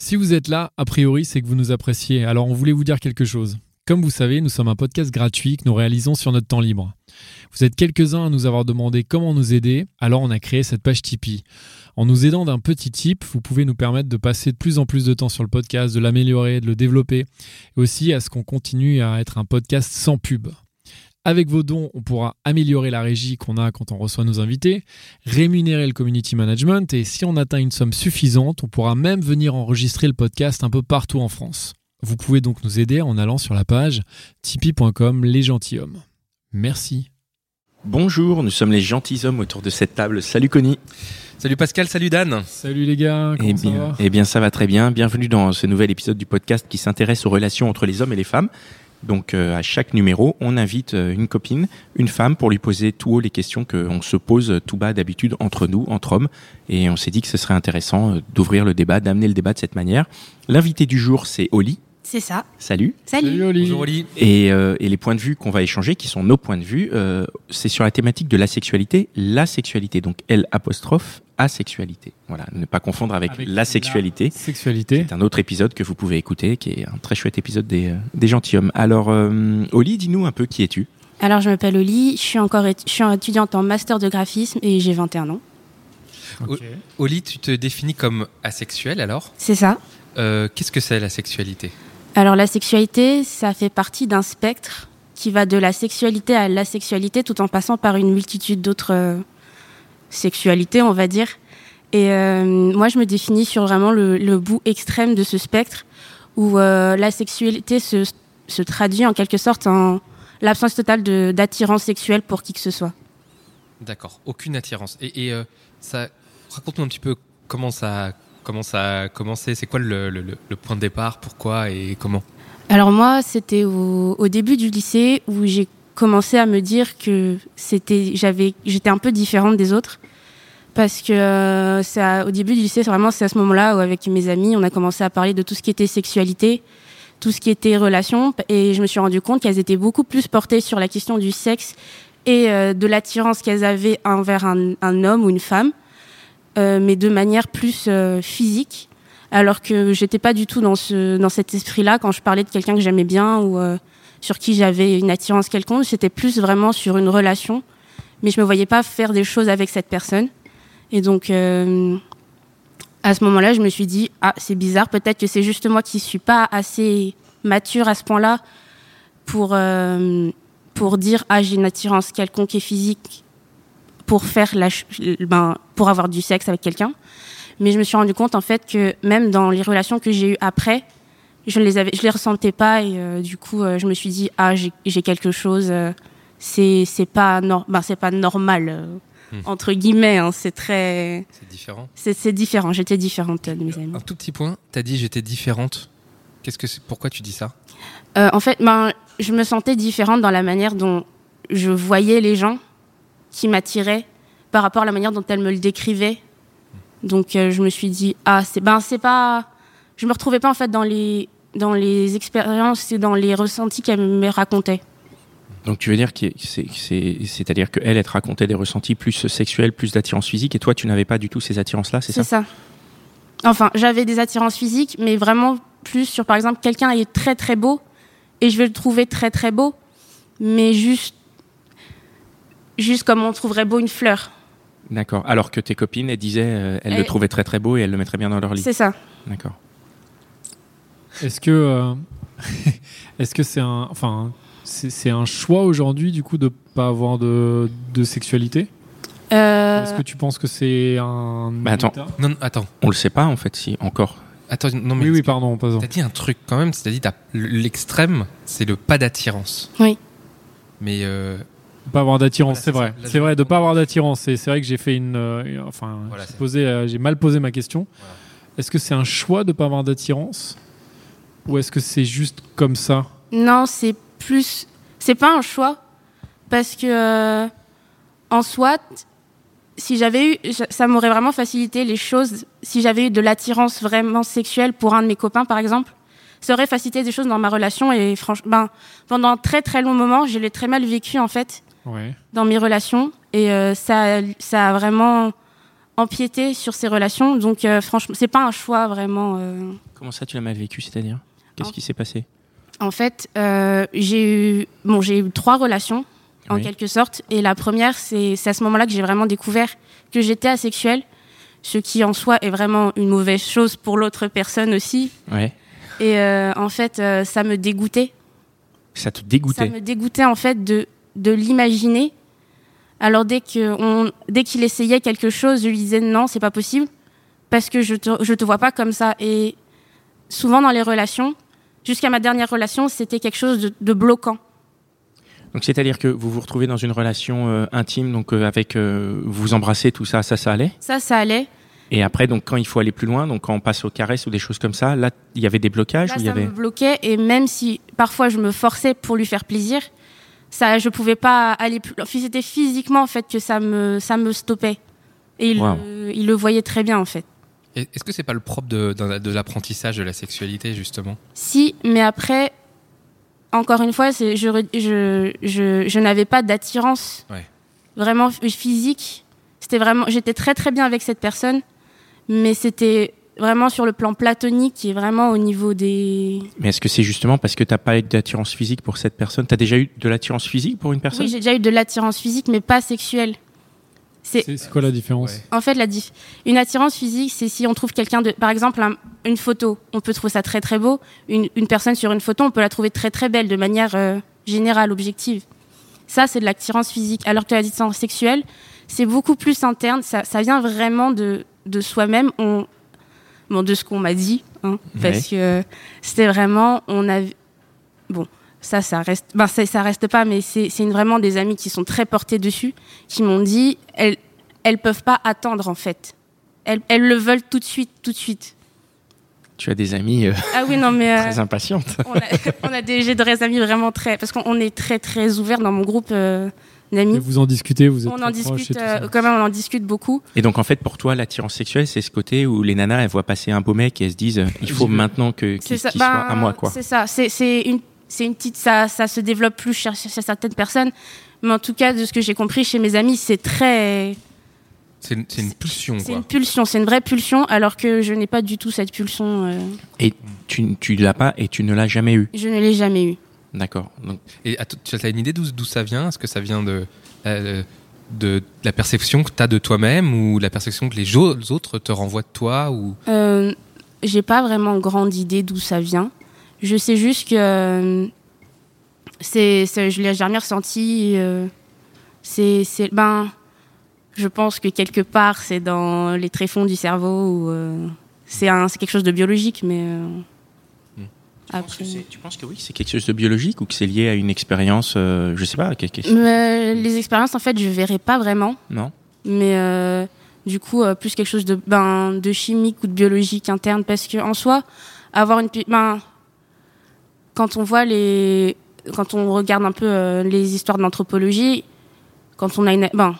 Si vous êtes là, a priori, c'est que vous nous appréciez. Alors on voulait vous dire quelque chose. Comme vous savez, nous sommes un podcast gratuit que nous réalisons sur notre temps libre. Vous êtes quelques-uns à nous avoir demandé comment nous aider, alors on a créé cette page Tipeee. En nous aidant d'un petit tip, vous pouvez nous permettre de passer de plus en plus de temps sur le podcast, de l'améliorer, de le développer, et aussi à ce qu'on continue à être un podcast sans pub. Avec vos dons, on pourra améliorer la régie qu'on a quand on reçoit nos invités, rémunérer le community management, et si on atteint une somme suffisante, on pourra même venir enregistrer le podcast un peu partout en France. Vous pouvez donc nous aider en allant sur la page tipeee.com les gentilshommes. Merci. Bonjour, nous sommes les gentilshommes autour de cette table. Salut Connie. Salut Pascal, salut Dan. Salut les gars, comment Eh ça bien, va? eh bien, ça va très bien. Bienvenue dans ce nouvel épisode du podcast qui s'intéresse aux relations entre les hommes et les femmes. Donc, euh, à chaque numéro, on invite euh, une copine, une femme, pour lui poser tout haut les questions qu'on se pose tout bas d'habitude entre nous, entre hommes. Et on s'est dit que ce serait intéressant euh, d'ouvrir le débat, d'amener le débat de cette manière. L'invité du jour, c'est Oli. C'est ça. Salut. Salut. Salut Oli. Bonjour Oli. Et, euh, et les points de vue qu'on va échanger, qui sont nos points de vue, euh, c'est sur la thématique de la sexualité, la sexualité. Donc L apostrophe asexualité. Voilà, ne pas confondre avec, Avec la sexualité. Sexualité. C'est un autre épisode que vous pouvez écouter, qui est un très chouette épisode des, euh, des gentilshommes. Alors, euh, Oli, dis-nous un peu qui es-tu Alors, je m'appelle Oli, je suis encore je suis étudiante en master de graphisme et j'ai 21 ans. Oli, tu te définis comme asexuel alors? C'est ça. Euh, Qu'est-ce que c'est la sexualité? Alors, la sexualité, ça fait partie d'un spectre qui va de la sexualité à l'asexualité tout en passant par une multitude d'autres sexualités, on va dire. Et euh, moi, je me définis sur vraiment le, le bout extrême de ce spectre où euh, la sexualité se, se traduit en quelque sorte en l'absence totale de- d'attirance sexuelle pour qui que ce soit. D'accord, aucune attirance. Et, et, euh, ça, raconte-nous un petit peu comment ça, comment ça a commencé. C'est quoi le- le point de départ? Pourquoi et comment? Alors moi, c'était au, au début du lycée où j'ai commencé à me dire que c'était, j'avais, j'étais un peu différente des autres. Parce que euh, ça, au début du lycée, c'est vraiment c'est à ce moment-là où avec mes amis, on a commencé à parler de tout ce qui était sexualité, tout ce qui était relations, et je me suis rendu compte qu'elles étaient beaucoup plus portées sur la question du sexe et euh, de l'attirance qu'elles avaient envers un, un homme ou une femme, euh, mais de manière plus physique. Alors que j'étais pas du tout dans ce dans cet esprit-là quand je parlais de quelqu'un que j'aimais bien ou sur qui j'avais une attirance quelconque, c'était plus vraiment sur une relation, mais je me voyais pas faire des choses avec cette personne. Et donc euh, à ce moment-là, je me suis dit ah, c'est bizarre, peut-être que c'est juste moi qui suis pas assez mature à ce point-là pour euh, pour dire ah, j'ai une attirance quelconque et physique pour faire la ben pour avoir du sexe avec quelqu'un. Mais je me suis rendu compte en fait que même dans les relations que j'ai eues après, je ne les avais, je les ressentais pas et euh, du coup euh, je me suis dit ah j'ai quelque chose, euh, c'est c'est pas nor ben, c'est pas normal Hmm. entre guillemets, hein, c'est très C'est différent. c'est différent. J'étais différente de mes amis. Un tout petit point. T'as dit j'étais différente. Qu'est-ce que Pourquoi tu dis ça? Euh, en fait, ben je me sentais différente dans la manière dont je voyais les gens qui m'attiraient par rapport à la manière dont elles me le décrivaient. Donc euh, je me suis dit ah c'est ben c'est pas je me retrouvais pas en fait dans les dans les expériences et dans les ressentis qu'elle me racontait. Donc, tu veux dire que c'est, c'est, c'est-à-dire qu'elle, elle te racontait des ressentis plus sexuels, plus d'attirance physique, et toi, tu n'avais pas du tout ces attirances-là, c'est C'est ça ça. Enfin, j'avais des attirances physiques, mais vraiment plus sur, par exemple, quelqu'un est très très beau et je vais le trouver très très beau, mais juste, juste comme on trouverait beau une fleur. D'accord. Alors que tes copines, elles disaient, euh, elles le trouvaient très très beau et elles le mettraient bien dans leur lit. C'est ça. D'accord. Est-ce que euh, est-ce que c'est un enfin c'est c'est un choix aujourd'hui du coup de pas avoir de, de sexualité? Euh, Est-ce que tu penses que c'est un Bah, attends. Non, non, attends. On le sait pas en fait, si encore. Attends, non mais Oui oui pardon pardon. T'as dit un truc quand même, c'est-à-dire l'extrême, c'est le pas d'attirance. Oui. Mais euh, pas avoir d'attirance, Voilà, c'est vrai. C'est vrai, de pas avoir d'attirance. C'est c'est vrai que j'ai fait une. euh, enfin, Voilà, euh, j'ai mal posé ma question. Voilà. Est-ce que c'est un choix de pas avoir d'attirance? Ou est-ce que c'est juste comme ça Non, c'est plus. C'est pas un choix. Parce que, euh, en soi, si j'avais eu. Ça m'aurait vraiment facilité les choses. Si j'avais eu de l'attirance vraiment sexuelle pour un de mes copains, par exemple, ça aurait facilité des choses dans ma relation. Et franchement, ben, pendant un très très long moment, je l'ai très mal vécu, en fait, Ouais. dans mes relations. Et euh, ça, ça a vraiment empiété sur ces relations. Donc, euh, franchement, c'est pas un choix vraiment. euh, Comment ça, tu l'as mal vécu, c'est-à-dire? Qu'est-ce qui s'est passé? En fait, euh, j'ai eu, bon, j'ai eu trois relations, en Oui. quelque sorte. Et la première, c'est à ce moment-là que j'ai vraiment découvert que j'étais asexuelle, ce qui en soi est vraiment une mauvaise chose pour l'autre personne aussi. Ouais. Et euh, en fait, euh, ça me dégoûtait. Ça te Ça dégoûtait. me dégoûtait en fait de, de l'imaginer. Alors dès qu'il essayait quelque chose, je lui disais non, c'est pas possible parce que je te, je te vois pas comme ça. Et souvent dans les relations, jusqu'à ma dernière relation, c'était quelque chose de, de bloquant. Donc c'est-à-dire que vous vous retrouvez dans une relation euh, intime, donc euh, avec euh, vous embrassez, tout ça, ça, ça allait? Ça, ça allait. Et après, donc quand il faut aller plus loin, donc quand on passe aux caresses ou des choses comme ça, là, il y avait des blocages Là, il y ça avait me bloquait et même si parfois je me forçais pour lui faire plaisir, ça, je pouvais pas aller plus. C'était physiquement en fait que ça me, ça me stoppait. Et il, Wow. il le voyait très bien en fait. Est-ce que c'est pas le propre de, de, de l'apprentissage de la sexualité justement? Si, mais après, encore une fois, c'est, je, re- je, je, je n'avais pas d'attirance Ouais. vraiment physique. C'était vraiment, j'étais très très bien avec cette personne, mais c'était vraiment sur le plan platonique et vraiment au niveau des. Mais est-ce que c'est justement parce que t'as pas eu d'attirance physique pour cette personne? T'as déjà eu de l'attirance physique pour une personne? Oui, j'ai déjà eu de l'attirance physique, mais pas sexuelle. C'est quoi la différence Ouais. En fait, la diff- une attirance physique, c'est si on trouve quelqu'un de, par exemple, un- une photo, on peut trouver ça très très beau. Une, une personne sur une photo, on peut la trouver très très belle de manière euh, générale, objective. Ça, c'est de l'attirance physique. Alors que l'attirance sexuelle, c'est beaucoup plus interne. Ça, ça vient vraiment de, de soi-même. On, bon, de ce qu'on m'a dit, hein, parce que c'était vraiment, on a, bon, ça, ça reste, ben, ça, ça reste pas, mais c'est, c'est une- vraiment des amis qui sont très portés dessus, qui m'ont dit, elles, elles peuvent pas attendre en fait. Elles, elles le veulent tout de suite, tout de suite. Tu as des amis euh, Ah oui, non, mais euh, très impatientes. on, a, on a des, j'ai de vrais amis vraiment très, parce qu'on est très très ouvert dans mon groupe euh, d'amis. Vous en discutez, vous êtes On très en discute, euh, quand même, on en discute beaucoup. Et donc en fait, pour toi, l'attirance sexuelle, c'est ce côté où les nanas, elles voient passer un beau mec et elles se disent, il faut maintenant que qu'il ça. qu'il Ben, soit à moi, quoi. C'est ça. C'est, c'est une, c'est une petite, ça, ça se développe plus chez, chez certaines personnes. Mais en tout cas, de ce que j'ai compris chez mes amis, c'est très, C'est une, pulsion c'est une pulsion, c'est une vraie pulsion, alors que je n'ai pas du tout cette pulsion. euh, Et tu, tu l'as pas et tu ne l'as jamais eu. je ne l'ai jamais eu. D'accord. Donc Et tu as une idée d'où ça vient? Est-ce que ça vient de, euh, de la perception que tu as de toi-même ou la perception que les autres te renvoient de toi ou... Euh, j'ai pas vraiment grande idée d'où ça vient. Je sais juste que euh, c'est, c'est- je l'ai jamais ressenti. euh, c'est, c'est, ben, je pense que quelque part c'est dans les tréfonds du cerveau ou euh, c'est un, c'est quelque chose de biologique, mais euh, Hmm. tu penses, après. que c'est- tu penses que oui, c'est quelque chose de biologique ou que c'est lié à une expérience, euh, je sais pas, quelque chose Mais les expériences, en fait, je verrai pas vraiment. Non. mais euh, du coup euh, plus quelque chose de ben de chimique ou de biologique interne parce que en soi avoir une ben quand on voit les quand on regarde un peu euh, les histoires de l'anthropologie quand on a une ben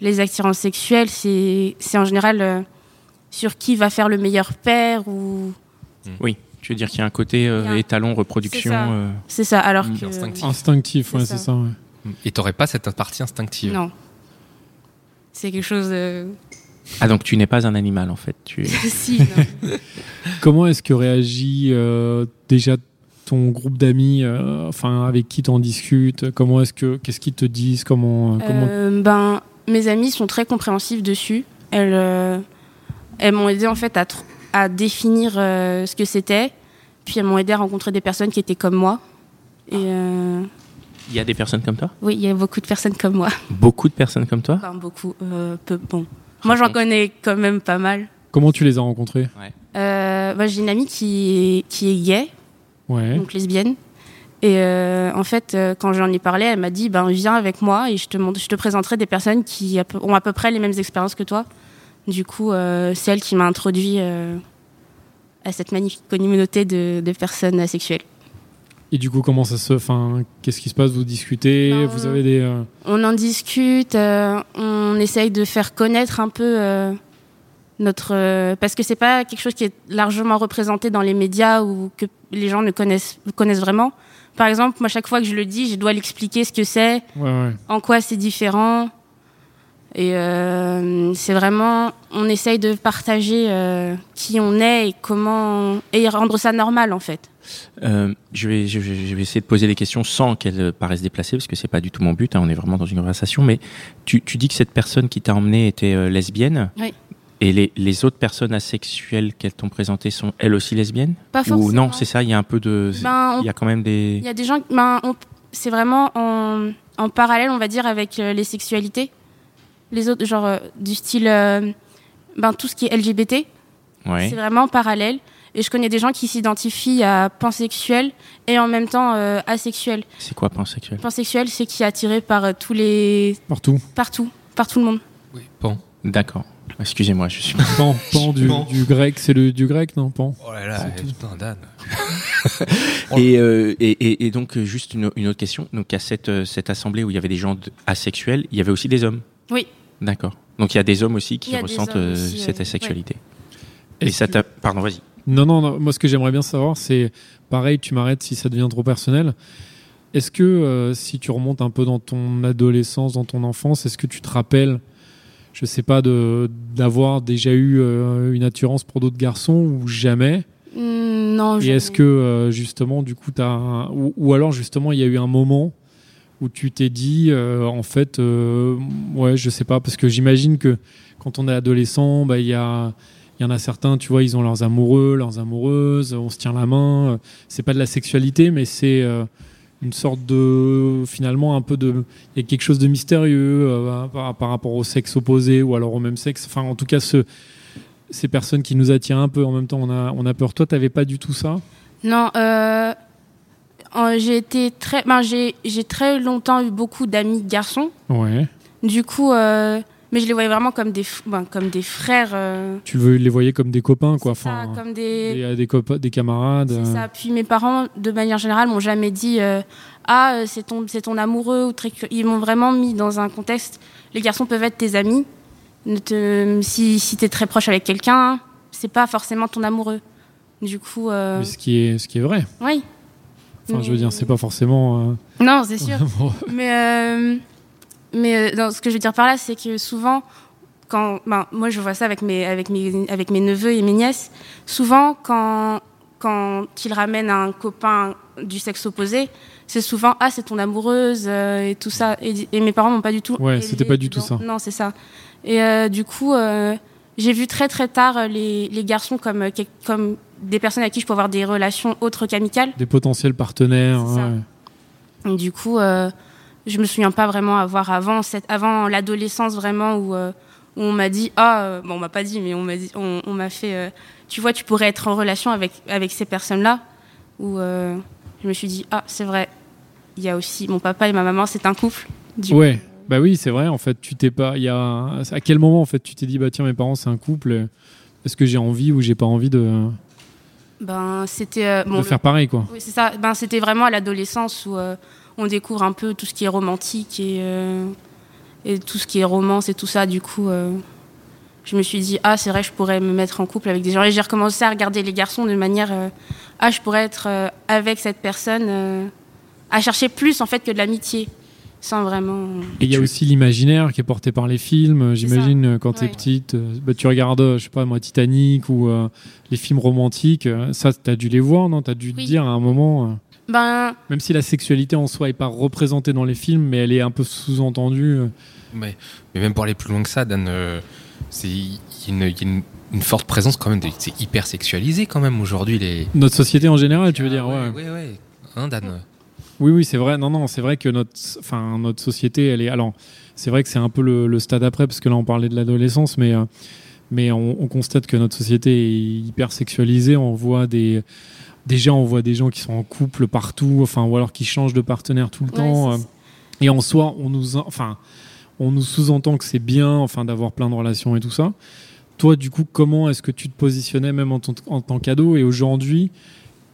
les attirances sexuelles c'est c'est en général euh, sur qui va faire le meilleur père ou Oui. Tu veux dire qu'il y a un côté euh, étalon reproduction. C'est ça. euh, c'est ça alors Mm. que Instinctif. Instinctif, C'est ouais, ça. c'est ça. ouais. Et t'aurais pas cette partie instinctive? Non c'est quelque chose de... Ah donc tu n'es pas un animal en fait. Tu... si. Comment est-ce que réagit euh, déjà ton groupe d'amis, euh, enfin avec qui tu en discutes Comment est-ce que, qu'est-ce qu'ils te disent Comment, euh, comment Euh, ben, mes amies sont très compréhensives dessus. Elles, euh, elles m'ont aidé en fait à, tr- à définir euh, ce que c'était. Puis elles m'ont aidé à rencontrer des personnes qui étaient comme moi. Et euh, Il y a des personnes comme toi? Oui, il y a beaucoup de personnes comme moi. Beaucoup de personnes comme toi? Enfin, beaucoup. euh, peu, bon. Moi, j'en connais quand même pas mal. comment tu les as rencontrés Euh, moi, j'ai une amie qui est, qui est gay, Ouais. donc lesbienne. Et euh, en fait, euh, quand j'en ai parlé, elle m'a dit ben viens avec moi et je te montre, je te présenterai des personnes qui ont à peu près les mêmes expériences que toi. Du coup, euh, c'est elle qui m'a introduit euh, à cette magnifique communauté de, de personnes asexuelles. Et du coup, comment ça se. Qu'est-ce qui se passe? Vous discutez? Ben, Vous avez des. On en discute, on essaye de faire connaître un peu notre euh, parce que c'est pas quelque chose qui est largement représenté dans les médias ou que les gens ne connaissent connaissent vraiment. Par exemple, moi chaque fois que je le dis, je dois l'expliquer ce que c'est, Ouais, ouais. en quoi c'est différent. Et euh, c'est vraiment, on essaye de partager euh, qui on est et comment et rendre ça normal en fait. Euh, je, vais, je, vais, je vais essayer de poser les questions sans qu'elles paraissent déplacées, parce que c'est pas du tout mon but. hein, on est vraiment dans une conversation. Mais tu, tu dis que cette personne qui t'a emmené était euh, lesbienne. Oui. Et les, les autres personnes asexuelles qu'elles t'ont présentées sont elles aussi lesbiennes Pas Ou forcément. non, c'est ça. Il y a un peu de. Ben, on il y a quand même des. Il y a des gens, ben, on- c'est vraiment en, en parallèle, on va dire, avec euh, les sexualités. Les autres, genre euh, du style, euh, ben, tout ce qui est LGBT, Ouais. c'est vraiment parallèle. Et je connais des gens qui s'identifient à pansexuel et en même temps euh, asexuel. C'est quoi pansexuel? Pansexuel, c'est qui est attiré par euh, tous les, Partout. partout, par tout le monde. Oui, bon. D'accord. Excusez-moi, je suis. Pan, pan du, Pan. du grec, c'est le du grec, non Pan Oh là là, C'est tout. putain, Dan. Et, euh, et, et, donc, euh, juste une, une autre question. Donc, à cette, euh, cette assemblée où il y avait des gens asexuels, il y avait aussi des hommes Oui. D'accord. Donc, il y a des hommes aussi qui ressentent euh, aussi, cette asexualité. Et ça que- t'a. Pardon, vas-y. Non, non, non, moi ce que j'aimerais bien savoir, c'est pareil, tu m'arrêtes si ça devient trop personnel. Est-ce que euh, si tu remontes un peu dans ton adolescence, dans ton enfance, est-ce que tu te rappelles, je sais pas, d'avoir déjà eu euh, une attirance pour d'autres garçons ou jamais Hmm, non. Et est-ce que euh, justement, du coup, un- ou, ou alors justement, il y a eu un moment où tu t'es dit, euh, en fait, ouais, je sais pas, parce que j'imagine que quand on est adolescent, bah il y a il y en a certains, tu vois, ils ont leurs amoureux, leurs amoureuses, on se tient la main. C'est pas de la sexualité, mais c'est une sorte de, finalement, un peu de, il y a quelque chose de mystérieux euh, par, par rapport au sexe opposé ou alors au même sexe. Enfin, en tout cas, ce, ces personnes qui nous attirent un peu en même temps, on a, on a peur. Toi, t'avais pas du tout ça? Non, euh, j'ai été très, ben, j'ai, j'ai très longtemps eu beaucoup d'amis garçons. Ouais. Du coup, euh, mais je les voyais vraiment comme des, ben, comme des frères. euh, Tu veux les voyais comme des copains, quoi. c'est ça, Enfin, comme des. des, des, copa- des camarades. c'est euh. ça. Puis mes parents, de manière générale, m'ont jamais dit euh, ah euh, c'est ton, c'est ton amoureux ou très. Ils m'ont vraiment mis dans un contexte. Les garçons peuvent être tes amis. Ne te, si si t'es très proche avec quelqu'un, c'est pas forcément ton amoureux. Du coup, euh, Mais ce qui est, ce qui est vrai. oui. Enfin, je veux dire, c'est pas forcément. euh, Non, c'est sûr. Mais, euh, mais euh, non, ce que je veux dire par là, c'est que souvent, quand, ben, moi je vois ça avec mes, avec, mes, avec mes neveux et mes nièces, souvent quand, quand ils ramènent un copain du sexe opposé, c'est souvent Ah, c'est ton amoureuse euh, et tout ça. Et, et mes parents m'ont pas du tout. Ouais, c'était pas du tout ça. Non, c'est ça. Et euh, du coup, euh, j'ai vu très très tard les, les garçons comme, comme des personnes avec qui je peux avoir des relations autres qu'amicales. des potentiels partenaires. Ouais. Et du coup, je me souviens pas vraiment avoir avant cette, avant l'adolescence vraiment où, euh, où on m'a dit ah euh, bon on m'a pas dit mais on m'a dit on, on m'a fait euh, tu vois tu pourrais être en relation avec avec ces personnes là où euh, je me suis dit ah c'est vrai il y a aussi mon papa et ma maman c'est un couple du Ouais. Bah oui, c'est vrai. En fait, tu t'es pas. Il y a. À quel moment, en fait, tu t'es dit, bah tiens, mes parents, c'est un couple. Est-ce que j'ai envie ou j'ai pas envie de, ben c'était bon, de le- faire pareil, quoi. Oui, c'est ça. Ben, c'était vraiment à l'adolescence où on découvre un peu tout ce qui est romantique et, euh, et tout ce qui est romance et tout ça. Du coup, euh, je me suis dit, ah, c'est vrai, je pourrais me mettre en couple avec des gens. Et j'ai recommencé à regarder les garçons de manière, euh, ah, je pourrais être euh, avec cette personne, euh, à chercher plus en fait que de l'amitié, sans vraiment. Et il y a Tu- aussi l'imaginaire qui est porté par les films. J'imagine quand t'es Ouais. petite, bah, tu regardes, je sais pas moi, Titanic ou euh, les films romantiques. Ça, t'as dû les voir, non? T'as dû te dire à un moment, euh, Ben, même si la sexualité en soi est pas représentée dans les films, mais elle est un peu sous-entendue. euh. Mais, mais même pour aller plus loin que ça, Dan, euh, c'est y a une, il y a une- une forte présence quand même. C'est hyper sexualisé quand même aujourd'hui les. Notre société en général, tu veux dire, Ah ouais. ouais, ouais. Hein, Dan? Oui, oui, c'est vrai. Non, non, c'est vrai que notre, enfin, notre société, elle est. Alors, c'est vrai que c'est un peu le, le stade après, parce que là, on parlait de l'adolescence, mais, euh, mais on, on constate que notre société est hyper sexualisée. On voit des déjà on voit des gens qui sont en couple partout, enfin ou alors qui changent de partenaire tout le Ouais, temps. euh, et en soi, on nous, en- enfin, on nous sous-entend que c'est bien, enfin, d'avoir plein de relations et tout ça. Toi, du coup, comment est-ce que tu te positionnais même en, ton- en tant qu'ado et aujourd'hui,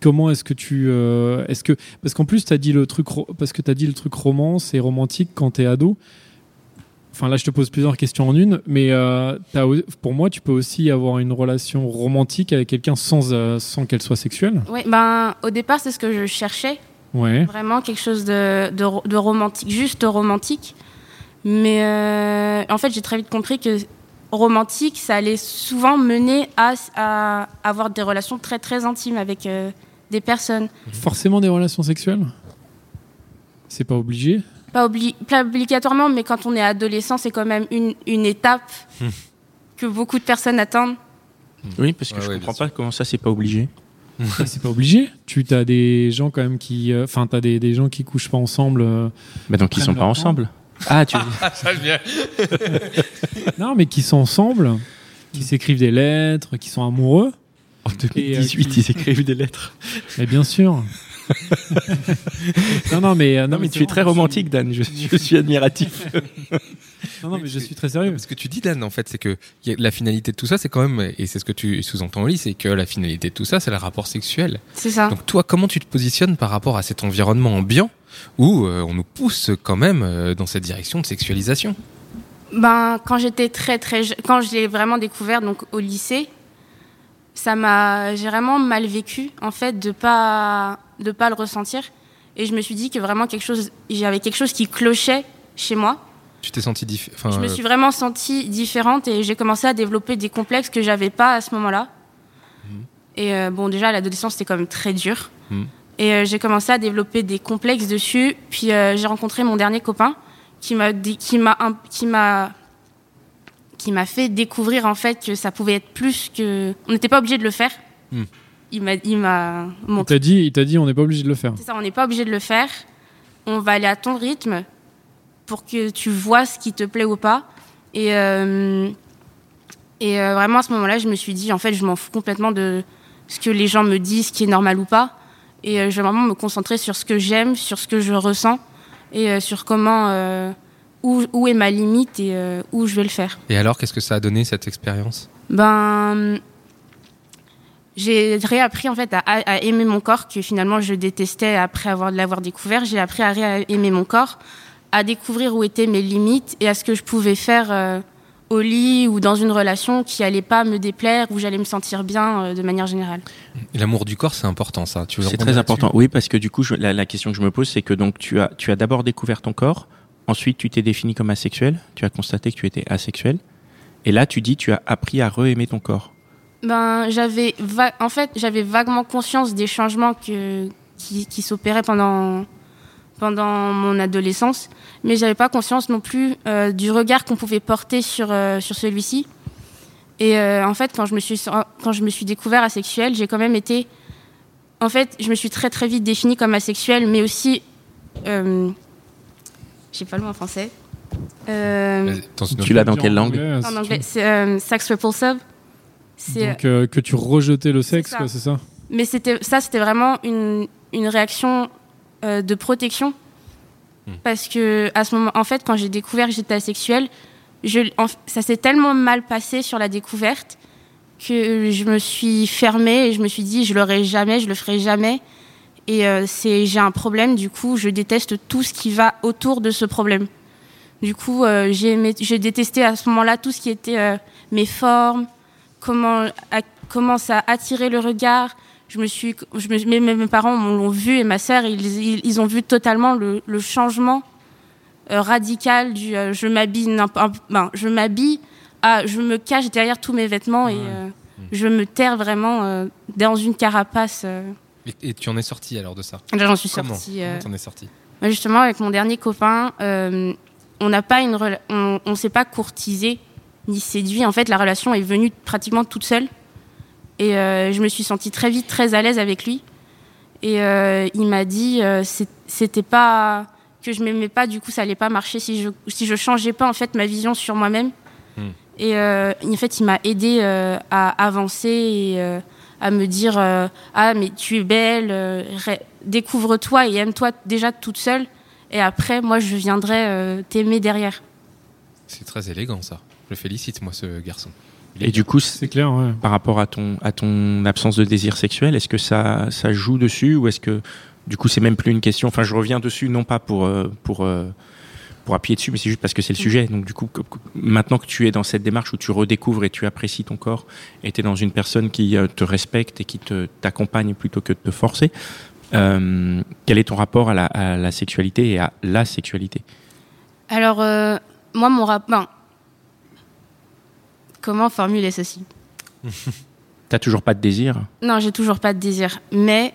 comment est-ce que tu, euh, est-ce que, parce qu'en plus, as dit le truc, parce que dit le truc romance et romantique quand t'es ado. Enfin, là, je te pose plusieurs questions en une, mais euh, pour moi, tu peux aussi avoir une relation romantique avec quelqu'un sans, euh, sans qu'elle soit sexuelle. Ouais, ben, au départ, c'est ce que je cherchais. Ouais. Vraiment quelque chose de, de, ro- de romantique, juste romantique. Mais euh, en fait, j'ai très vite compris que romantique, ça allait souvent mener à, à avoir des relations très très intimes avec des personnes. Forcément des relations sexuelles? C'est pas obligé? Pas, obli- pas obligatoirement, mais quand on est adolescent, c'est quand même une, une étape que beaucoup de personnes attendent. Oui, parce que Ouais, je ouais, comprends pas comment ça, c'est pas obligé. C'est pas obligé. Tu as des gens quand même qui, euh, enfin, t'as des, des gens qui couchent pas ensemble. euh, Bah donc ils sont pas ensemble. Ah, tu Ah, ça vient. non, mais qui sont ensemble, qui s'écrivent des lettres, qui sont amoureux. en 2018, qui- ils écrivent des lettres. Mais bien sûr. non, non, mais euh, Non, mais tu es très romantique, Dan. Je, je suis admiratif. Non, non, mais je suis très sérieux. Ce que tu dis, Dan, en fait, c'est que y a- la finalité de tout ça, c'est quand même, et c'est ce que tu sous-entends au lit, c'est que la finalité de tout ça, c'est le rapport sexuel. C'est ça. Donc toi, comment tu te positionnes par rapport à cet environnement ambiant où euh, on nous pousse quand même euh, dans cette direction de sexualisation? Ben, quand j'étais très très je- quand je l'ai vraiment découvert donc au lycée, ça m'a j'ai vraiment mal vécu en fait de pas de pas le ressentir et je me suis dit que vraiment quelque chose j'avais quelque chose qui clochait chez moi. Tu t'es senti diff... enfin, Je me euh, suis vraiment sentie différente et j'ai commencé à développer des complexes que j'avais pas à ce moment-là. Et euh, bon, déjà, l'adolescence, c'était quand même très dur. Mhm. Et euh, j'ai commencé à développer des complexes dessus. Puis euh, j'ai rencontré mon dernier copain qui m'a qui m'a qui m'a qui m'a fait découvrir en fait que ça pouvait être plus que on n'était pas obligé de le faire. Mhm. Il m'a il m'a Il montré t'a dit, il t'a dit, on n'est pas obligé de le faire. c'est ça, on n'est pas obligé de le faire. On va aller à ton rythme pour que tu vois ce qui te plaît ou pas. Et, euh, et euh, vraiment, à ce moment-là, je me suis dit, en fait, je m'en fous complètement de ce que les gens me disent, ce qui est normal ou pas. Et euh, je vais vraiment me concentrer sur ce que j'aime, sur ce que je ressens et euh, sur comment, euh, où, où est ma limite et euh, où je vais le faire. Et alors, qu'est-ce que ça a donné cette expérience? Ben, j'ai réappris en fait à, à aimer mon corps que finalement je détestais après avoir l'avoir découvert. J'ai appris à aimer mon corps, à découvrir où étaient mes limites et à ce que je pouvais faire euh, au lit ou dans une relation qui allait pas me déplaire, où j'allais me sentir bien euh, de manière générale. L'amour du corps, c'est important, ça. Tu veux C'est très important. Oui, parce que du coup, je- la, la question que je me pose, c'est que donc tu as, tu as d'abord découvert ton corps, ensuite tu t'es défini comme asexuel, tu as constaté que tu étais asexuel, et là tu dis tu as appris à re-aimer ton corps. Ben, j'avais va- en fait, j'avais vaguement conscience des changements qui s'opéraient pendant, pendant mon adolescence, mais j'avais pas conscience non plus euh, du regard qu'on pouvait porter sur, euh, sur celui-ci. Et euh, en fait, quand je me suis, quand je me suis découvert asexuel, j'ai quand même été. En fait, je me suis très très vite définie comme asexuelle, mais aussi. J'ai pas le mot en français. Euh, Tu l'as dans quelle langue anglais, en anglais, c'est euh, sex repulsive. Donc euh, que tu rejetais le sexe, ça. quoi, c'est ça Mais c'était ça, c'était vraiment une, une réaction euh, de protection. Hmm. Parce que à ce moment, en fait, quand j'ai découvert que j'étais asexuelle, je, en- ça s'est tellement mal passé sur la découverte que je me suis fermée et je me suis dit, je l'aurai jamais, je le ferai jamais. Et euh, c'est, j'ai un problème, du coup, je déteste tout ce qui va autour de ce problème. Du coup, euh, j'ai, détesté à ce moment-là tout ce qui était euh, mes formes, comment, à- comment ça attirait le regard. Je me suis, je me, mes, mes parents l'ont vu et ma sœur, ils, ont vu totalement le, le changement radical du je m'habille, ben, je m'habille à je me cache derrière tous mes vêtements et je me terre vraiment dans une carapace. Et, et tu en es sorti alors de ça j'en suis Comment sortie. euh, Comment t'en es sorti bah, justement, avec mon dernier copain, euh, on n'a pas une, rela- on, on s'est pas courtisé ni séduit. En fait, la relation est venue pratiquement toute seule. Et euh, je me suis sentie très vite très à l'aise avec lui. Et euh, il m'a dit, euh, c'est- c'était pas que je m'aimais pas. Du coup, ça allait pas marcher si je si je changeais pas en fait ma vision sur moi-même. Hmm. Et en fait, il m'a aidé à avancer et à me dire euh, Ah, mais tu es belle, euh, découvre-toi et aime-toi déjà toute seule. Et après, moi, je viendrai euh, t'aimer derrière. C'est très élégant ça. Je le félicite, moi, ce garçon. Et du coup, c'est- C'est clair, ouais. par rapport à ton, à ton absence de désir sexuel, est-ce que ça, ça joue dessus ou est-ce que du coup c'est même plus une question? Enfin, je reviens dessus non pas pour, euh, pour, euh, pour appuyer dessus, mais c'est juste parce que c'est le sujet. Donc du coup, maintenant que tu es dans cette démarche où tu redécouvres et tu apprécies ton corps et tu es dans une personne qui euh, te respecte et qui te t'accompagne plutôt que de te forcer, euh, quel est ton rapport à la, à la sexualité et à la sexualité? Alors, euh, moi, mon rapport. Comment formuler ceci? T'as toujours pas de désir? Non, j'ai toujours pas de désir. Mais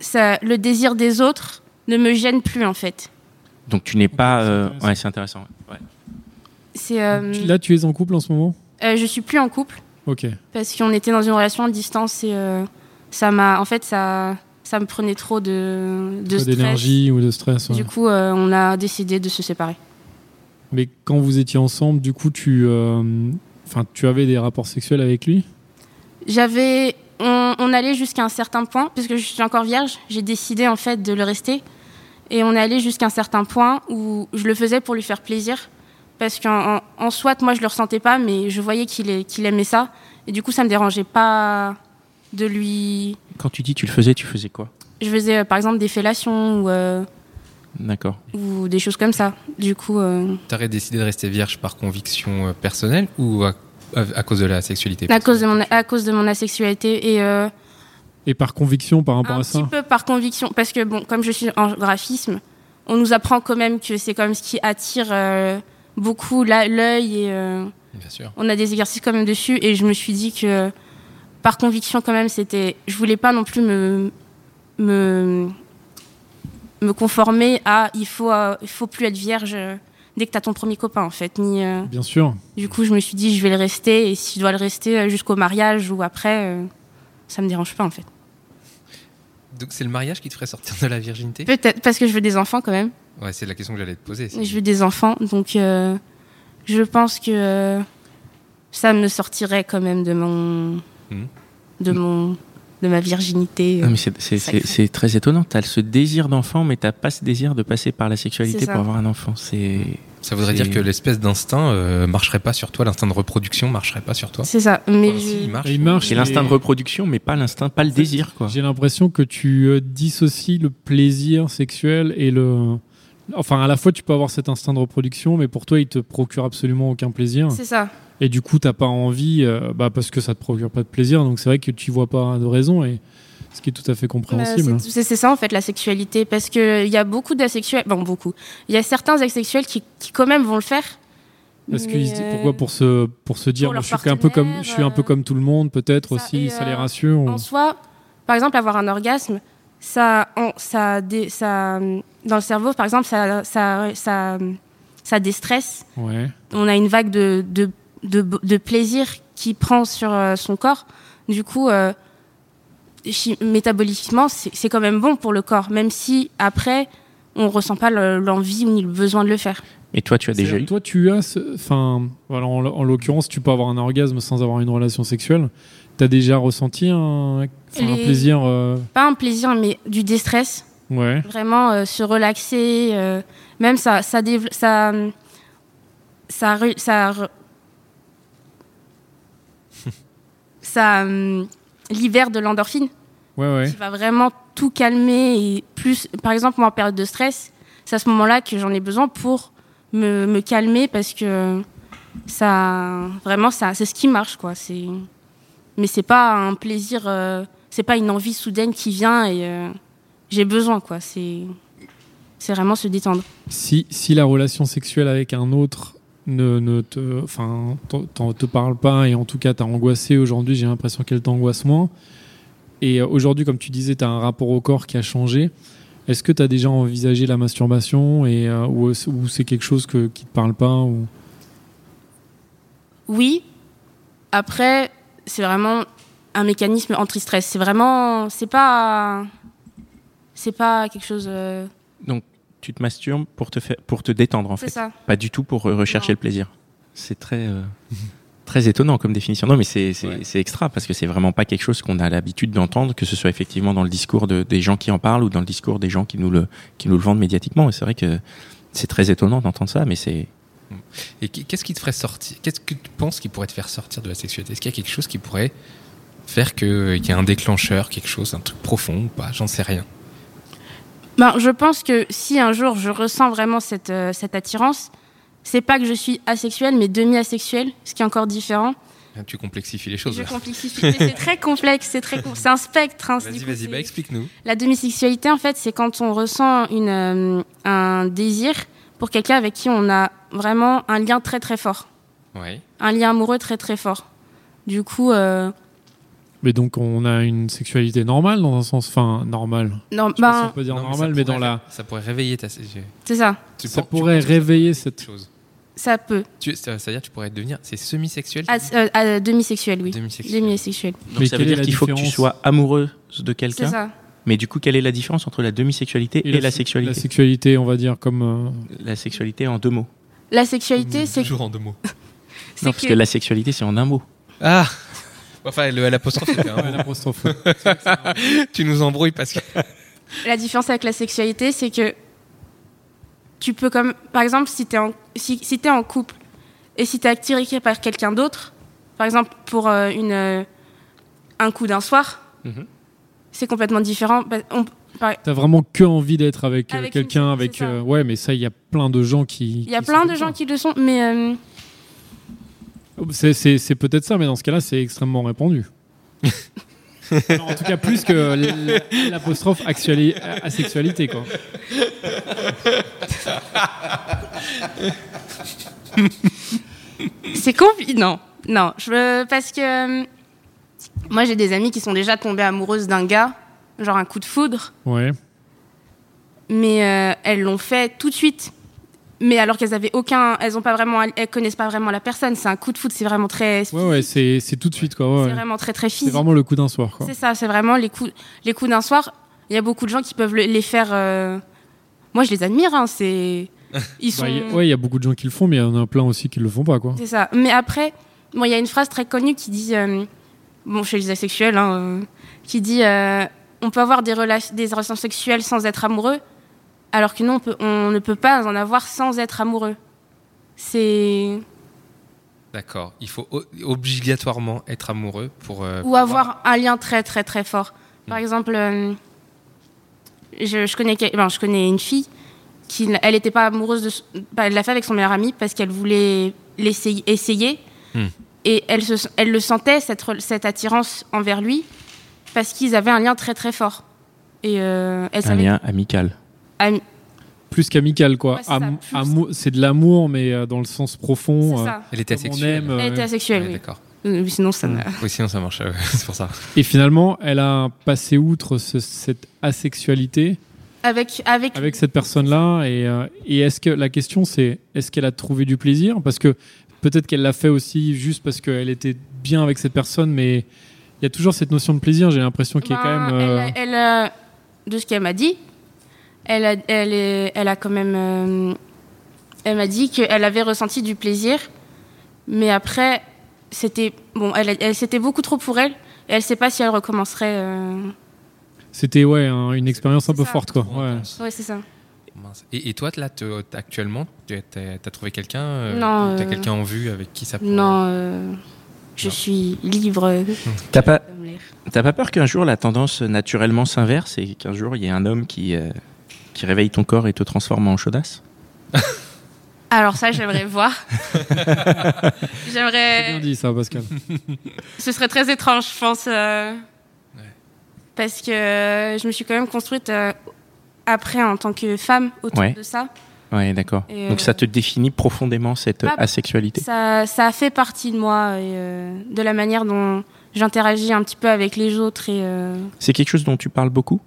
ça, le désir des autres ne me gêne plus, en fait. Donc tu n'es pas... euh, intéressant. ouais, c'est intéressant. ouais. C'est, euh, Là, tu es en couple en ce moment? Euh, je suis plus en couple Ok. parce qu'on était dans une relation à distance et euh, ça m'a. En fait, ça, ça me prenait trop de, de Pas stress. d'énergie ou de stress. ouais. Du coup, euh, on a décidé de se séparer. Mais quand vous étiez ensemble, du coup, tu, euh, enfin, tu avais des rapports sexuels avec lui? J'avais. On, on allait jusqu'à un certain point, puisque je suis encore vierge, j'ai décidé en fait de le rester. Et on allait jusqu'à un certain point où je le faisais pour lui faire plaisir. Parce qu'en en, en soit, moi je le ressentais pas, mais je voyais qu'il est- aimait ça. Et du coup, ça me dérangeait pas de lui. Quand tu dis tu le faisais, tu faisais quoi? Je faisais euh, par exemple des fellations ou, euh, D'accord. ou des choses comme ça. Du coup, euh, T'aurais décidé de rester vierge par conviction euh, personnelle ou à, à- à cause de la sexualité? À, cause de mon, à cause de mon asexualité. Et. Et par conviction par rapport un à petit ça peu par conviction, parce que bon, comme je suis en graphisme, on nous apprend quand même que c'est quand même ce qui attire euh, beaucoup l'œil et euh, Bien sûr. on a des exercices quand même dessus. Et je me suis dit que par conviction quand même, c'était, je voulais pas non plus me me me conformer à il faut euh, il faut plus être vierge dès que tu as ton premier copain en fait. Ni euh, Bien sûr. du coup, je me suis dit je vais le rester et si je dois le rester jusqu'au mariage ou après, euh, ça me dérange pas en fait. Donc c'est le mariage qui te ferait sortir de la virginité Peut-être parce que je veux des enfants quand même. Ouais, c'est la question que j'allais te poser. Je veux des enfants, donc euh, je pense que euh, ça me sortirait quand même de mon, Mhm. de mon, de ma virginité. Non, mais c'est- c'est Sacré. c'est- c'est très étonnant. Tu as ce désir d'enfant, mais tu pas ce désir de passer par la sexualité pour avoir un enfant. C'est Ça voudrait dire que l'espèce d'instinct euh, marcherait pas sur toi, l'instinct de reproduction marcherait pas sur toi. C'est ça. Mais Enfin, je- si, il marche. Il marche. c'est l'instinct de reproduction, mais pas l'instinct, pas le désir, quoi. J'ai l'impression que tu euh, dissocies le plaisir sexuel et le. Enfin, à la fois, tu peux avoir cet instinct de reproduction, mais pour toi, il te procure absolument aucun plaisir. c'est ça. Et du coup, t'as pas envie, euh, bah, parce que ça te procure pas de plaisir. Donc, c'est vrai que tu vois pas de raison, et ce qui est tout à fait compréhensible. c'est- c'est c'est ça en fait la sexualité, parce que il y a beaucoup d'asexuels, bon beaucoup. Il y a certains asexuels qui, qui quand même vont le faire. Parce qu'ils se disent euh, pourquoi pour se pour se dire pour je suis un peu comme je suis un peu comme tout le monde peut-être aussi ça les euh, rassure ou- En soi, par exemple, avoir un orgasme, ça, ça, dé- ça, dans le cerveau, par exemple, ça, ça, ça, ça déstresse. ouais On a une vague de, de, de, de plaisir qui prend sur euh, son corps. Du coup, euh, métaboliquement, c'est quand même bon pour le corps, même si après, on ressent pas le- l'envie ni le besoin de le faire. Et toi, tu as déjà eu toi tu as ce- enfin voilà en, en l'occurrence tu peux avoir un orgasme sans avoir une relation sexuelle t'as déjà ressenti un, enfin, un Les- plaisir euh, Pas un plaisir, mais du déstress. ouais vraiment euh, se relaxer euh, même ça ça dév- ça ça re- ça re- ça libère de l'endorphine. Ouais ouais. Qui va vraiment tout calmer et plus par exemple moi en période de stress c'est à ce moment-là que j'en ai besoin pour me, me calmer parce que ça vraiment ça c'est ce qui marche quoi. C'est mais c'est pas un plaisir euh, c'est pas une envie soudaine qui vient et euh, j'ai besoin quoi. C'est c'est vraiment se détendre. Si si la relation sexuelle avec un autre ne, ne te enfin t'en- t'en- te parle pas et en tout cas t'as angoissé aujourd'hui j'ai l'impression qu'elle t'angoisse moins. Et euh, aujourd'hui comme tu disais t'as un rapport au corps qui a changé. Est-ce que t'as déjà envisagé la masturbation et euh, ou, ou c'est quelque chose que, qui te parle pas ou... oui. Après c'est vraiment un mécanisme anti-stress. C'est vraiment c'est pas c'est pas quelque chose euh, Donc, tu te masturbes pour te faire, pour te détendre en fait, ça pas du tout pour euh, rechercher Non. le plaisir. C'est très, euh, très étonnant comme définition. Non, mais c'est c'est- Ouais. extra parce que c'est vraiment pas quelque chose qu'on a l'habitude d'entendre, que ce soit effectivement dans le discours de- des gens qui en parlent ou dans le discours des gens qui nous le, qui nous le vendent médiatiquement. Et c'est vrai que c'est très étonnant d'entendre ça, mais c'est. Et qu'est-ce qui te ferait sortir Qu'est-ce que tu penses qui pourrait te faire sortir de la sexualité? Est-ce qu'il y a quelque chose qui pourrait faire que- qu'il y ait un déclencheur, quelque chose, un truc profond ou pas? J'en sais rien. Ben, je pense que si un jour je ressens vraiment cette, euh, cette attirance, c'est pas que je suis asexuelle, mais demi-asexuelle, ce qui est encore différent. Tu complexifies les choses. Je complexifie, c'est très complexe, c'est très, c'est un spectre. hein, Vas-y, vas-y, bah explique-nous. La demisexualité, en fait, c'est quand on ressent une, euh, un désir pour quelqu'un avec qui on a vraiment un lien très très fort, Ouais. un lien amoureux très très fort. Du coup, euh, Mais donc on a une sexualité normale dans un sens, enfin normale. non, Je sais pas si on ben, peut dire Non, mais normale, ça mais, dans pourrait- la, Ça pourrait réveiller ta. c'est ça, ça pourrait que réveiller c'est cette. chose ça peut. C'est-à-dire tu pourrais devenir. C'est semi-sexuel Ah, euh, ah, demisexuel, oui. Demisexuel. Demisexuel, Donc Mais ça veut dire la qu'il faut que tu sois amoureuse de c'est quelqu'un. ça. Mais du coup, quelle est la différence entre la demi-sexualité et, la, sexualité La sexualité, on va dire comme. euh, La sexualité en deux mots. La sexualité, c'est Toujours en deux mots. c'est Non, parce que... la sexualité, c'est en un mot. Ah Enfin, le ouais, mot. l'apostrophe. Tu nous embrouilles parce que. La différence avec la sexualité, c'est que tu peux comme, par exemple, si t'es en, si, si t'es en couple et si t'es attiré par quelqu'un d'autre, par exemple pour euh, une, euh, un coup d'un soir, Mhm. c'est complètement différent. Bah, on- T'as vraiment que envie d'être avec, euh, Avec quelqu'un, une- avec. euh, ouais, mais ça, il y a plein de gens qui. Il y a plein de gens ça. qui le sont, mais euh, C'est, peut-être ça, mais dans ce cas-là, c'est extrêmement répandu. Alors, en tout cas, plus que l'apostrophe asexualité, quoi. c'est compliqué. Non, non, je veux, parce que euh, moi j'ai des amies qui sont déjà tombées amoureuses d'un gars, genre un coup de foudre. Ouais. mais euh, elles l'ont fait tout de suite. Mais alors qu'elles avaient aucun, elles ont pas vraiment, elles connaissent pas vraiment la personne. C'est un coup de foot, c'est vraiment très, Ouais, ouais, c'est, c'est tout de suite, quoi. ouais, c'est vraiment très très C'est physique. vraiment le coup d'un soir, quoi. C'est ça, c'est vraiment les coups, les coups d'un soir. Il y a beaucoup de gens qui peuvent le- les faire. euh, Moi, je les admire. Hein, c'est, ils sont. Bah, a- ouais, il y a beaucoup de gens qui le font, mais il y en a plein aussi qui le font pas, quoi. C'est ça. Mais après, bon, il y a une phrase très connue qui dit, euh, bon, chez les asexuels, hein, euh, qui dit, euh, on peut avoir des, rela- des relations sexuelles sans être amoureux, alors que non, on, peut- on ne peut pas en avoir sans être amoureux. C'est D'accord. Il faut obligatoirement être amoureux pour. euh, ou pouvoir- avoir un lien très très très fort. Par exemple, euh, je, je connais, ben, je connais une fille qui, elle n'était pas amoureuse de, bah, elle l'a fait avec son meilleur ami parce qu'elle voulait l'essayer, essayer, Hmm. et elle, se, elle le sentait cette, attirance envers lui parce qu'ils avaient un lien très très fort. Et euh, elle Un savait. lien amical. Ami- Plus qu'amical, quoi. Ouais, c'est de l'amour, mais euh, dans le sens profond. euh, ça. Elle était asexuelle. aime, euh, Elle était asexuelle, Ouais, oui. D'accord. Euh, Sinon, ça Oui, sinon ça marche. c'est pour ça. Et finalement, elle a passé outre ce- cette asexualité Avec, avec, avec cette personne-là. Et, euh, et est-ce que la question, c'est est-ce qu'elle a trouvé du plaisir? Parce que peut-être qu'elle l'a fait aussi juste parce qu'elle était bien avec cette personne, mais il y a toujours cette notion de plaisir. J'ai l'impression qu'il y a quand même. euh, elle, elle de ce qu'elle m'a dit, elle a, elle, est- elle a quand même. euh, elle m'a dit qu'elle avait ressenti du plaisir, mais après, c'était. Bon, elle, elle- c'était beaucoup trop pour elle, et elle sait pas si elle recommencerait. euh, C'était ouais, un- une expérience un peu ça. forte, quoi. Ouais. c'est ça. Et, et toi, là, actuellement, tu as trouvé quelqu'un euh, Non, T'as euh, quelqu'un en vue avec qui ça pourrait... Non, euh, je Non. suis libre. T'as pas, pas peur qu'un jour la tendance naturellement s'inverse et qu'un jour il y ait un homme qui, euh, qui réveille ton corps et te transforme en chaudasse Alors, ça, j'aimerais voir. C'est bien j'aimerais. dit ça, Pascal. Ce serait très étrange, je pense. euh, Ouais. Parce que je me suis quand même construite euh, après en tant que femme autour Ouais. de ça. Ouais, d'accord. Et, Donc euh, ça te définit profondément cette Ah, asexualité Ça, ça a fait partie de moi et euh, de la manière dont j'interagis un petit peu avec les autres. Et, euh, C'est quelque chose dont tu parles beaucoup?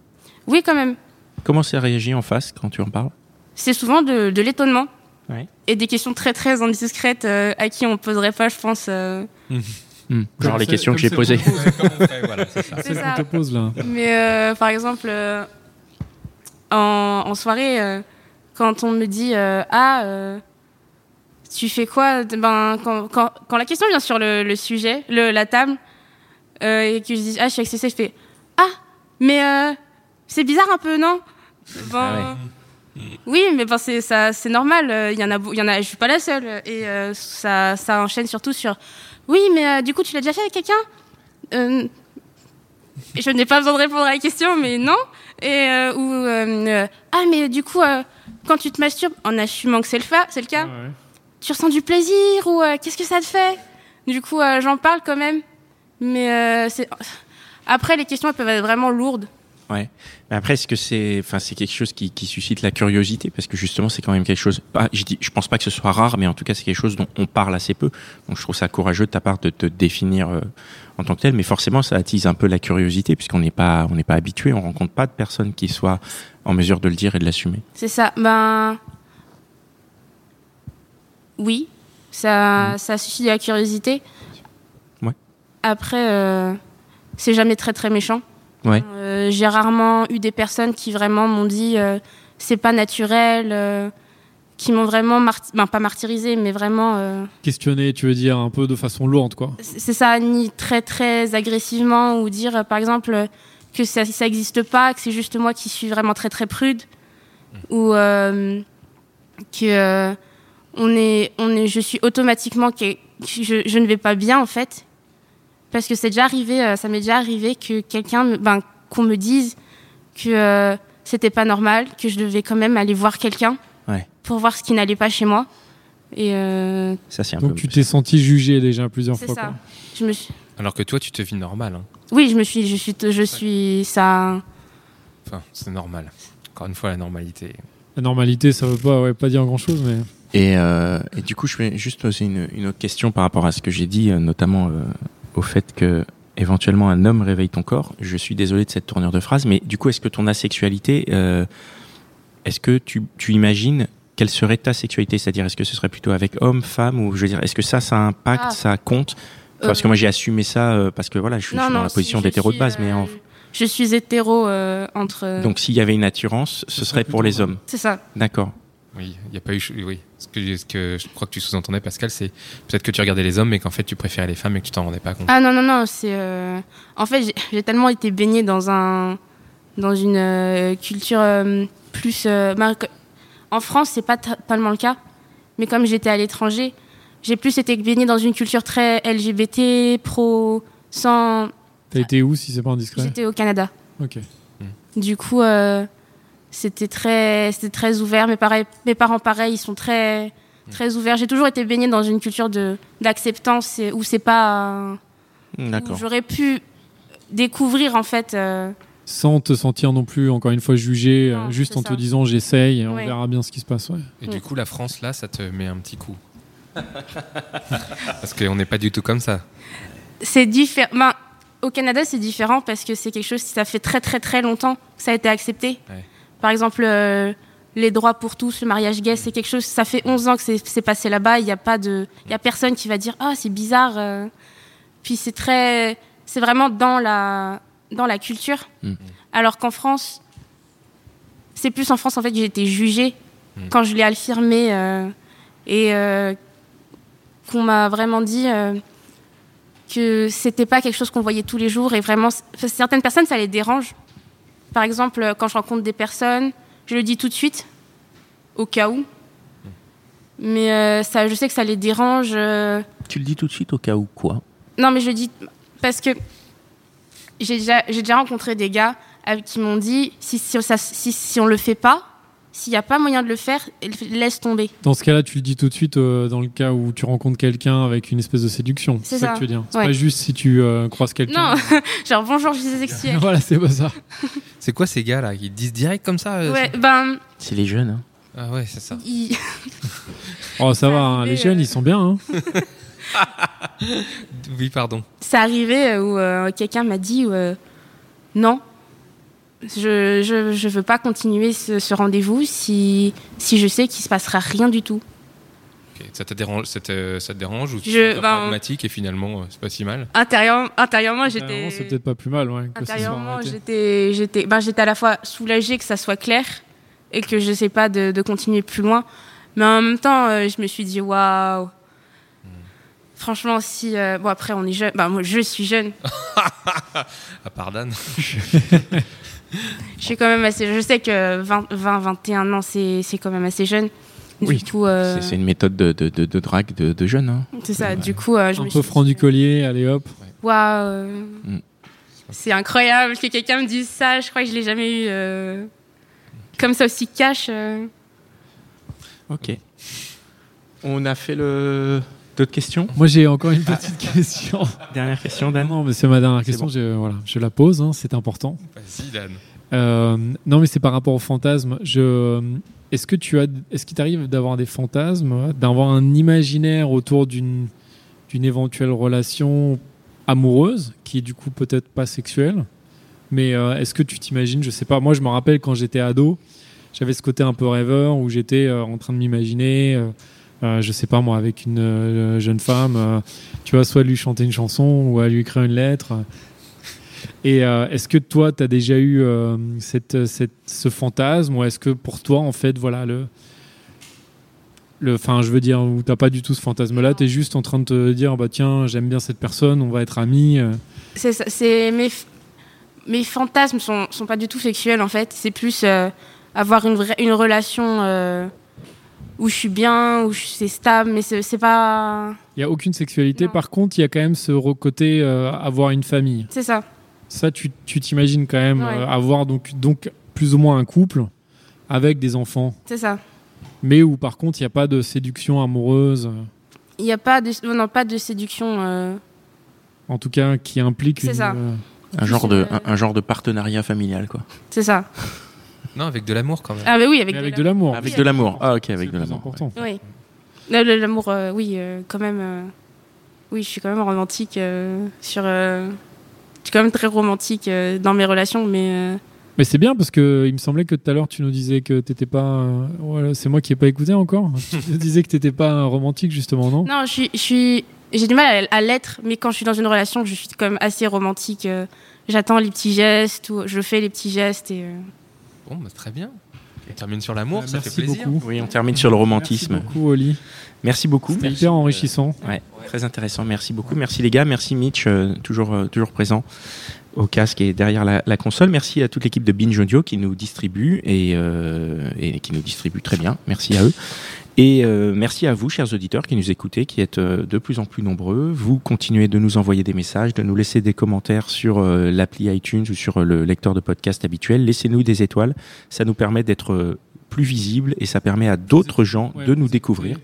Oui, quand même. Comment ça réagit en face quand tu en parles? C'est souvent de, de l'étonnement. Ouais. Et des questions très très indiscrètes euh, à qui on ne poserait pas, je pense. euh. Hmm. Comme Genre les questions que j'ai posées. Voilà, c'est ça. Ça. qu'on te pose là. Mais euh, par exemple, euh, en, en soirée, euh, quand on me dit euh, Ah, euh, tu fais quoi? Ben quand, quand, quand la question vient sur le, le sujet, le, la table, euh, et que je dis ah je suis avec CC, je fais ah mais euh, c'est bizarre un peu non Ah Oui, mais ben c'est ça, c'est normal. Il y en a, il y en a. Je suis pas la seule. Et euh, ça, ça enchaîne surtout sur. Oui, mais euh, du coup, tu l'as déjà fait avec quelqu'un? Euh, Je n'ai pas besoin de répondre à la question, mais non. Et euh, ou euh, euh, ah, mais du coup, euh, quand tu te masturbes, en assumant que c'est le, fa- c'est le cas, Ouais. tu ressens du plaisir ou euh, qu'est-ce que ça te fait? Du coup, euh, j'en parle quand même. Mais euh, c'est après les questions elles peuvent être vraiment lourdes. Ouais. Mais après, est-ce que c'est, enfin, c'est quelque chose qui, qui suscite la curiosité? Parce que justement, c'est quand même quelque chose. Pas, je dis, je pense pas que ce soit rare, mais en tout cas, c'est quelque chose dont on parle assez peu. Donc, je trouve ça courageux de ta part de te définir euh, en tant que tel. Mais forcément, ça attise un peu la curiosité puisqu'on n'est pas, on n'est pas habitué, on rencontre pas de personnes qui soient en mesure de le dire et de l'assumer. C'est ça. Ben. Oui, ça, ça suscite la curiosité. Ouais. Après, euh, c'est jamais très très méchant. Ouais. Euh, J'ai rarement eu des personnes qui vraiment m'ont dit euh, c'est pas naturel, euh, qui m'ont vraiment, ben, pas martyrisé, mais vraiment. euh, Questionner, tu veux dire, un peu de façon lourde, quoi. c'est ça, ni très très agressivement, ou dire par exemple que ça ça existe pas, que c'est juste moi qui suis vraiment très très prude, ou euh, que euh, on est, on est, je suis automatiquement que, que je, je ne vais pas bien en fait, parce que c'est déjà arrivé, euh, ça m'est déjà arrivé que quelqu'un, me- ben, qu'on me dise que euh, c'était pas normal, que je devais quand même aller voir quelqu'un Ouais. pour voir ce qui n'allait pas chez moi, et euh, Ça, c'est un Donc peu. tu t'es senti jugé déjà plusieurs c'est fois, ça. quoi. Je me suis, Alors que toi, tu te vis normal. hein. Oui, je me suis, je suis, je suis ça. Enfin, c'est normal. Encore une fois, la normalité. La normalité, ça veut pas, ouais, pas dire grand chose, mais. Et, euh, et du coup, je vais juste poser une, une autre question par rapport à ce que j'ai dit, notamment euh, au fait que éventuellement un homme réveille ton corps. Je suis désolé de cette tournure de phrase, mais du coup, est-ce que ton asexualité, euh, est-ce que tu, tu imagines quelle serait ta sexualité? C'est-à-dire, est-ce que ce serait plutôt avec homme, femme, ou je veux dire, est-ce que ça, ça impacte, Ah. ça compte? Enfin, Parce que Euh, moi, j'ai assumé ça euh, parce que voilà, je suis, je suis dans la si, position d'hétéro de base, mais en- Je suis hétéro entre. donc s'il y avait une attirance, ce, serait pour les homme. hommes. C'est ça. D'accord. Oui, il n'y a pas eu. Oui. Ce que, ce que je crois que tu sous-entendais, Pascal, c'est peut-être que tu regardais les hommes, mais qu'en fait, tu préférais les femmes et que tu t'en rendais pas compte. Ah non non non, c'est. euh, En fait, j'ai- tellement été baignée dans un, dans une euh, culture euh, plus. que- En France, c'est pas tellement le cas, mais comme j'étais à l'étranger, j'ai plus été baignée dans une culture très LGBT, pro, sans. T'as été où si c'est pas indiscret? J'étais au Canada. Ok. Du coup, euh, c'était très, c'était très ouvert. Mes, pareil- mes parents, pareil, ils sont très, très ouverts. J'ai toujours été baignée dans une culture de d'acceptance où c'est pas, euh, où D'accord. j'aurais pu découvrir en fait. euh, Sans te sentir non plus, encore une fois, jugé, Non, euh, juste en te disant j'essaye, et on verra bien ce qui se passe. Ouais. Et du coup, la France, là, ça te met un petit coup. Parce qu'on n'est pas du tout comme ça. c'est différent. Ben, au Canada, c'est différent parce que c'est quelque chose qui ça fait très très très longtemps que ça a été accepté. Par exemple, euh, les droits pour tous, le mariage gay, c'est quelque chose. Ça fait 11 ans que c'est passé là-bas. Il n'y a pas de, il y a personne qui va dire ah c'est bizarre. euh. Puis c'est très, c'est vraiment dans la dans la culture. Mm. Alors qu'en France, c'est plus en France en fait que j'ai été jugée Mm. quand je l'ai affirmé euh, et euh, qu'on m'a vraiment dit. euh, que c'était pas quelque chose qu'on voyait tous les jours et vraiment certaines personnes ça les dérange. Par exemple, euh, quand je rencontre des personnes, je le dis tout de suite au cas où. Mais euh, ça je sais que ça les dérange euh, Tu le dis tout de suite au cas où quoi? Non, mais je le dis parce que j'ai déjà, j'ai déjà rencontré des gars avec- qui m'ont dit si, si, ça- si, si on le fait pas, s'il n'y a pas moyen de le faire, laisse tomber. Dans ce cas-là, tu le dis tout de suite euh, dans le cas où tu rencontres quelqu'un avec une espèce de séduction. C'est ça ça. que tu veux dire. C'est Ouais. pas juste si tu euh, croises quelqu'un. Non, genre bonjour, je suis sexuelle. voilà, c'est pas ça. C'est quoi ces gars-là? Ils disent direct comme ça euh, Ouais, ben, C'est les jeunes. Hein. Ah ouais, c'est ça. ils- Oh, ça Ça va, hein, les jeunes, euh, ils sont bien. Hein. Oui, pardon. c'est arrivé euh, où euh, quelqu'un m'a dit euh, non, je, je, je veux pas continuer ce, ce rendez-vous si, si je sais qu'il se passera rien du tout. Ça, te dérange, ça, te, ça te dérange ou tu Je- es ben- pragmatique et finalement, euh, c'est pas si mal Intérieur, intérieurement, j'étais. C'est peut-être pas plus mal. Ouais, que Intérieurement, j'étais, j'étais, ben, j'étais à la fois soulagée que ça soit clair et que je sais pas de, de continuer plus loin, Mais en même temps, euh, je me suis dit, waouh. Franchement, si. euh, bon, après, on est jeune. Bah, moi, je suis jeune. À part Dan. Je suis quand même assez. Je sais que 20, 20 21 ans, c'est c'est quand même assez jeune. Du Oui, euh, C'est- une méthode de, de, de, de drague de, de jeunes. Hein. c'est ça. Du coup, euh, je Un peu suis franc du collier, allez hop. Waouh. Mm. C'est incroyable que quelqu'un me dise ça. Je crois que je l'ai jamais eu euh, comme ça aussi cash. euh. Ok. On a fait le. D'autres questions? Moi j'ai encore une petite question. Dernière question, Dan? Non, mais c'est ma dernière question. bon. Je, voilà, je la pose, hein, c'est important. Vas-y, Dan. Euh, non, mais c'est par rapport aux fantasmes. Je, est-ce que tu as, est-ce qu'il t'arrive d'avoir des fantasmes, d'avoir un imaginaire autour d'une, d'une éventuelle relation amoureuse, qui est du coup peut-être pas sexuelle, mais euh, est-ce que tu t'imagines, je sais pas. Moi, je me rappelle quand j'étais ado, j'avais ce côté un peu rêveur où j'étais euh, en train de m'imaginer. Euh, je sais pas moi, avec une euh, jeune femme, euh, tu vois, soit lui chanter une chanson ou à lui écrire une lettre. Et est-ce que toi, tu as déjà eu cette, cette- ce fantasme ou est-ce que pour toi, en fait, voilà, le. Enfin, je veux dire, où t'as pas du tout ce fantasme-là, tu es juste en train de te dire, bah tiens, j'aime bien cette personne, on va être amis. C'est mes, mes fantasmes sont, sont pas du tout sexuels en fait. C'est plus avoir une, vraie, une relation où je suis bien, où c'est stable, mais c'est pas. Il y a aucune sexualité. Non. Par contre, il y a quand même ce côté euh, avoir une famille. C'est ça. Ça, tu t'imagines quand même Ouais. euh, avoir donc, donc plus ou moins un couple avec des enfants, C'est ça. mais où par contre, il n'y a pas de séduction amoureuse, euh, Il n'y a pas de, non, non, pas de séduction. euh, en tout cas, qui implique C'est une, ça. euh, un genre, de, Euh, un, un genre de partenariat familial, quoi. c'est ça. Non, avec de l'amour quand même. Ah, bah oui, avec, mais de avec la- de l'amour. Avec de l'amour. Ah, ok, avec C'est de l'amour. important. Oui. L'amour, euh, oui, euh, quand même. euh, oui, je suis quand même romantique euh, sur. euh, je suis quand même très romantique euh, dans mes relations, mais. euh, Mais c'est bien parce que il me semblait que tout à l'heure tu nous disais que t'étais pas. euh, voilà, c'est moi qui ai pas écouté encore. tu nous disais que t'étais pas un romantique justement, non? Non, je suis, je suis, j'ai du mal à, à l'être, mais quand je suis dans une relation, je suis quand même assez romantique. euh, J'attends les petits gestes, ou je fais les petits gestes et. euh, Bon, bah, très bien. On termine sur l'amour, Euh, ça Merci fait plaisir. beaucoup. Oui, on termine sur le romantisme. Merci beaucoup, Oli. Merci beaucoup. C'était hyper enrichissant. Ouais, très intéressant. Merci beaucoup. Merci les gars. Merci Mitch, euh, toujours, euh, toujours présent au casque et derrière la, la console. Merci à toute l'équipe de Binge Audio qui nous distribue et, euh, et qui nous distribue très bien. Merci à eux. Et euh, merci à vous, chers auditeurs, qui nous écoutez, qui êtes euh, de plus en plus nombreux. Vous continuez de nous envoyer des messages, de nous laisser des commentaires sur euh, l'appli iTunes ou sur le lecteur de podcast habituel. Laissez-nous des étoiles. Ça nous permet d'être plus visibles et ça permet à d'autres gens Ouais, de nous découvrir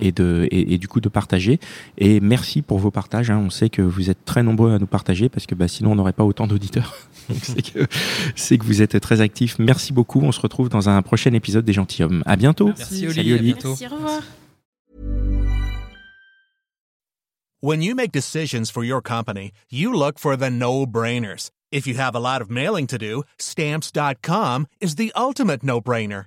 et, de, et, et du coup de partager. Et merci pour vos partages. hein. On sait que vous êtes très nombreux à nous partager parce que bah, sinon on n'aurait pas autant d'auditeurs. Donc c'est que, c'est que vous êtes très actifs. Merci beaucoup. On se retrouve dans un prochain épisode des Gentilshommes. À bientôt. Merci, Oli. Salut, à bientôt. Merci, au revoir. When you make decisions for your company, you look for the no-brainers. If you have a lot of mailing to do, stamps.com is the ultimate no-brainer.